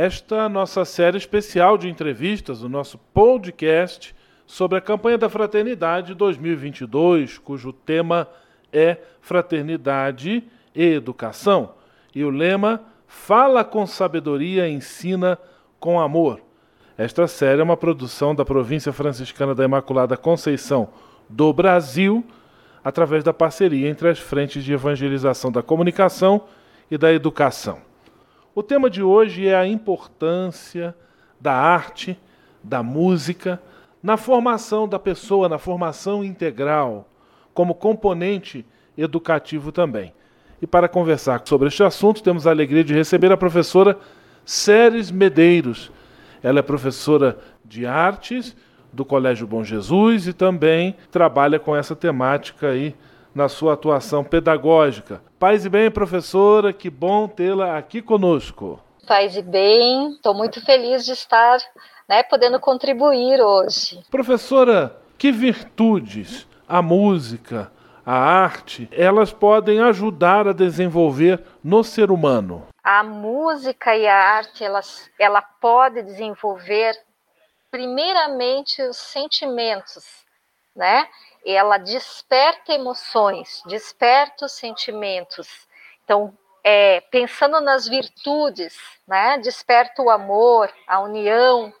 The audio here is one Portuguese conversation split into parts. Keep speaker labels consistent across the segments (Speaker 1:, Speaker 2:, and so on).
Speaker 1: esta nossa série especial de entrevistas, o nosso podcast sobre a campanha da Fraternidade 2022, cujo tema é Fraternidade e Educação. E o lema Fala com sabedoria, ensina com amor. Esta série é uma produção da Província Franciscana da Imaculada Conceição do Brasil, através da parceria entre as frentes de evangelização da comunicação e da educação. O tema de hoje é a importância da arte, da música, na formação da pessoa, na formação integral, como componente educativo também. E para conversar sobre este assunto, temos a alegria de receber a professora Séries Medeiros. Ela é professora de artes do Colégio Bom Jesus e também trabalha com essa temática aí na sua atuação pedagógica. Paz e bem, professora, que bom tê-la aqui conosco.
Speaker 2: Paz e bem, estou muito feliz de estar né, podendo contribuir hoje.
Speaker 1: Professora, que virtudes a música, a arte, elas podem ajudar a desenvolver no ser humano?
Speaker 2: A música e a arte, elas, ela pode desenvolver primeiramente os sentimentos, né? Ela desperta emoções, desperta os sentimentos. Então, é, pensando nas virtudes, né? Desperta o amor, a união,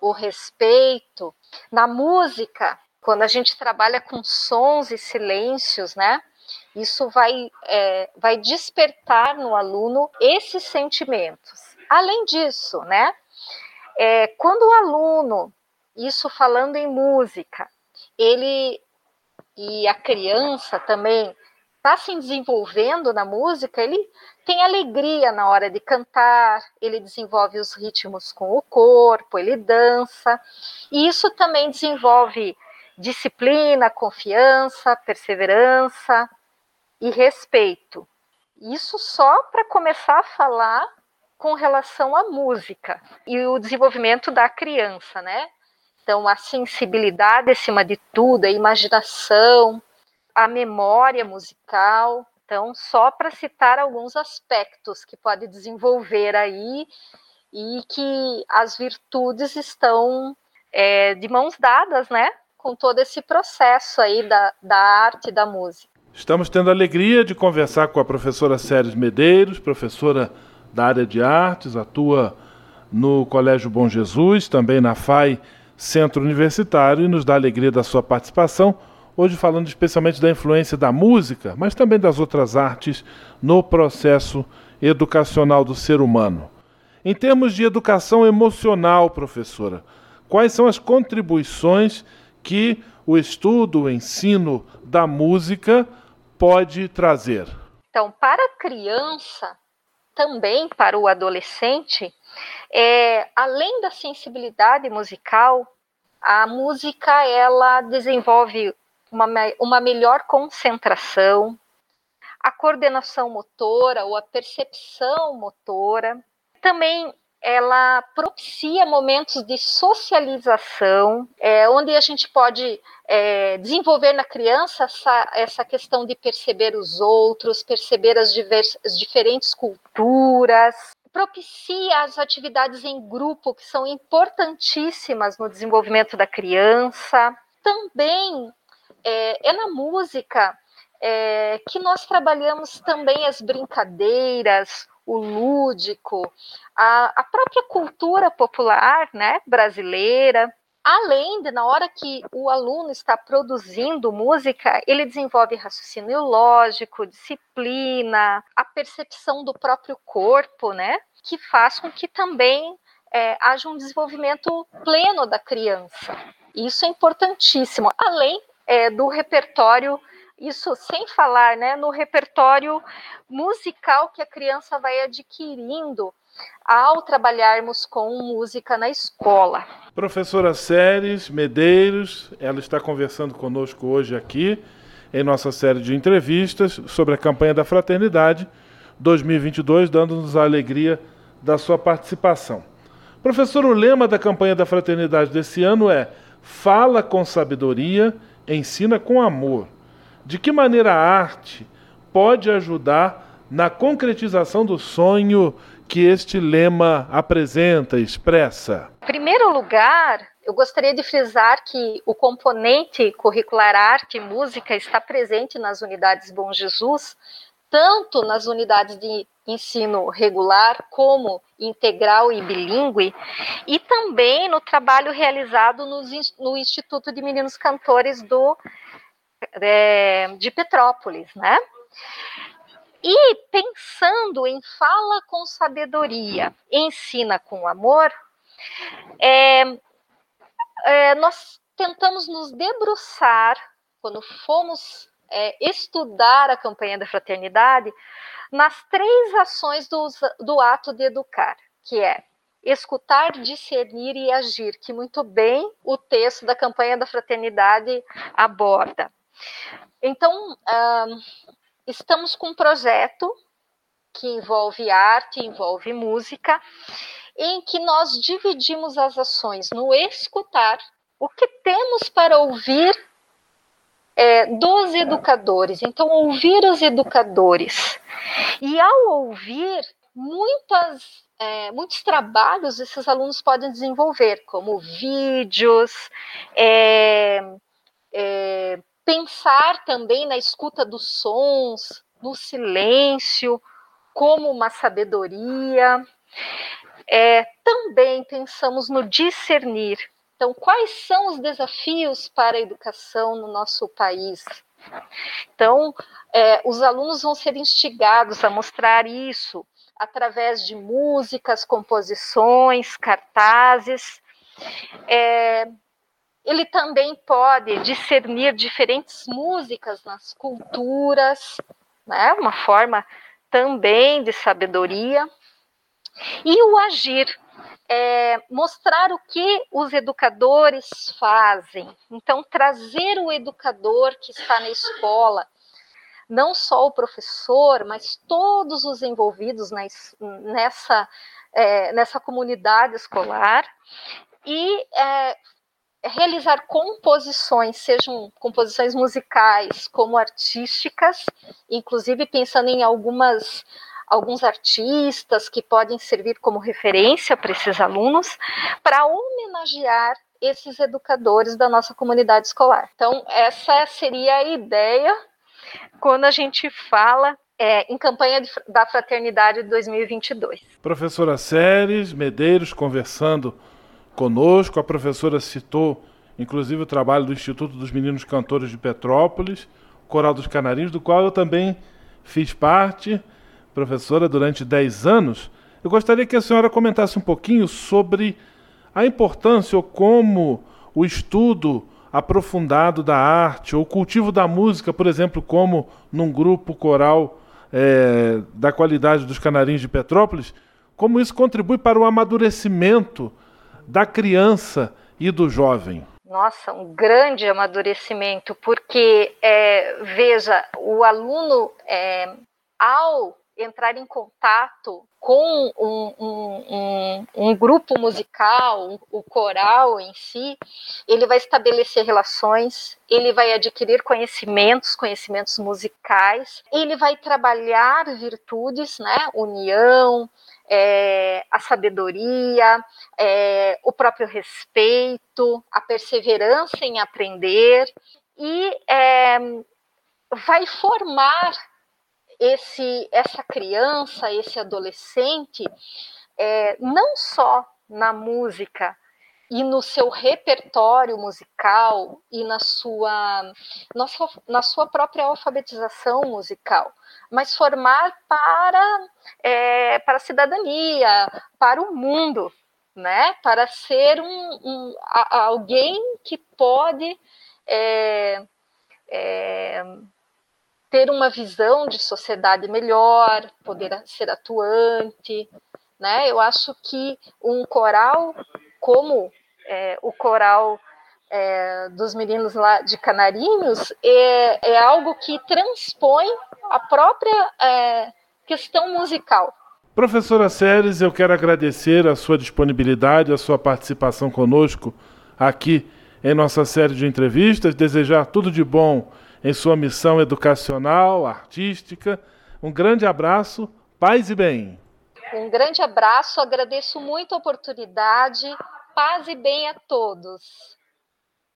Speaker 2: o respeito. Na música, quando a gente trabalha com sons e silêncios, né? Isso vai, é, vai despertar no aluno esses sentimentos. Além disso, né? É, quando o aluno, isso falando em música, ele e a criança também está se desenvolvendo na música, ele tem alegria na hora de cantar, ele desenvolve os ritmos com o corpo, ele dança, e isso também desenvolve disciplina, confiança, perseverança e respeito. Isso só para começar a falar com relação à música e o desenvolvimento da criança, né? Então, a sensibilidade acima de tudo, a imaginação, a memória musical. Então, só para citar alguns aspectos que pode desenvolver aí e que as virtudes estão é, de mãos dadas, né? Com todo esse processo aí da, da arte da música.
Speaker 1: Estamos tendo a alegria de conversar com a professora Séries Medeiros, professora da área de artes, atua no Colégio Bom Jesus, também na FAI Centro Universitário, e nos dá alegria da sua participação hoje falando especialmente da influência da música, mas também das outras artes no processo educacional do ser humano. Em termos de educação emocional, professora, quais são as contribuições que o estudo, o ensino da música pode trazer?
Speaker 2: Então, para a criança, também para o adolescente, é, além da sensibilidade musical, a música ela desenvolve uma, uma melhor concentração, a coordenação motora ou a percepção motora. Também ela propicia momentos de socialização, é, onde a gente pode é, desenvolver na criança essa, essa questão de perceber os outros, perceber as, divers, as diferentes culturas, propicia as atividades em grupo, que são importantíssimas no desenvolvimento da criança. Também é, é na música é, que nós trabalhamos também as brincadeiras, o lúdico, a, a própria cultura popular né, brasileira. Além de, na hora que o aluno está produzindo música, ele desenvolve raciocínio lógico, disciplina, a percepção do próprio corpo, né? Que faz com que também é, haja um desenvolvimento pleno da criança. Isso é importantíssimo. Além é, do repertório, isso sem falar né, no repertório musical que a criança vai adquirindo ao trabalharmos com música na escola.
Speaker 1: Professora Séries Medeiros, ela está conversando conosco hoje aqui em nossa série de entrevistas sobre a campanha da Fraternidade 2022, dando-nos a alegria da sua participação. Professor, o lema da campanha da Fraternidade desse ano é Fala com sabedoria ensina com amor. De que maneira a arte pode ajudar na concretização do sonho que este lema apresenta, expressa?
Speaker 2: Em primeiro lugar, eu gostaria de frisar que o componente curricular arte e música está presente nas unidades Bom Jesus, tanto nas unidades de ensino regular como integral e bilíngue, e também no trabalho realizado no Instituto de Meninos Cantores do, é, de Petrópolis, né? E pensando em fala com sabedoria, ensina com amor, é, é, nós tentamos nos debruçar, quando fomos é, estudar a campanha da fraternidade, nas três ações do, do ato de educar, que é escutar, discernir e agir, que muito bem o texto da campanha da fraternidade aborda. Então, estamos com um projeto que envolve arte, envolve música, em que nós dividimos as ações no escutar, o que temos para ouvir é, dos educadores. Então, ouvir os educadores. E ao ouvir, muitas, é, muitos trabalhos esses alunos podem desenvolver, como vídeos, é, é, pensar também na escuta dos sons, no silêncio, como uma sabedoria. É, também pensamos no discernir. Então, quais são os desafios para a educação no nosso país? Então, é, os alunos vão ser instigados a mostrar isso através de músicas, composições, cartazes. É, ele também pode discernir diferentes músicas nas culturas, né? uma forma também de sabedoria. E o agir, é, mostrar o que os educadores fazem. Então, trazer o educador que está na escola, não só o professor, mas todos os envolvidos nessa, é, nessa comunidade escolar, e é, realizar composições, sejam composições musicais como artísticas, inclusive pensando em algumas alguns artistas que podem servir como referência para esses alunos, para homenagear esses educadores da nossa comunidade escolar. Então, essa seria a ideia quando a gente fala é, em campanha de, da Fraternidade 2022.
Speaker 1: Professora Séries Medeiros conversando conosco, a professora citou inclusive o trabalho do Instituto dos Meninos Cantores de Petrópolis, Coral dos Canarinhos, do qual eu também fiz parte professora durante 10 anos, eu gostaria que a senhora comentasse um pouquinho sobre a importância ou como o estudo aprofundado da arte ou o cultivo da música, por exemplo, como num grupo coral é, da qualidade dos Canarinhos de Petrópolis, como isso contribui para o amadurecimento da criança e do jovem.
Speaker 2: Nossa, um grande amadurecimento, porque, é, veja, o aluno, é, ao entrar em contato com um, um, um, um grupo musical, o coral em si, ele vai estabelecer relações, ele vai adquirir conhecimentos, conhecimentos musicais, ele vai trabalhar virtudes, né? União, é, a sabedoria, é, o próprio respeito, a perseverança em aprender e é, vai formar esse, essa criança, esse adolescente, é, não só na música e no seu repertório musical e na sua, na sua, na sua própria alfabetização musical, mas formar para, é, para a cidadania, para o mundo, né? para ser um, um a, alguém que pode é, é, ter uma visão de sociedade melhor, poder ser atuante, né? Eu acho que um coral como é, o coral é, dos meninos lá de Canarinhos é, é algo que transpõe a própria é, questão musical.
Speaker 1: Professora Séries, eu quero agradecer a sua disponibilidade, a sua participação conosco aqui em nossa série de entrevistas, desejar tudo de bom em sua missão educacional, artística. Um grande abraço, paz e bem.
Speaker 2: Um grande abraço, agradeço muito a oportunidade. Paz e bem a todos.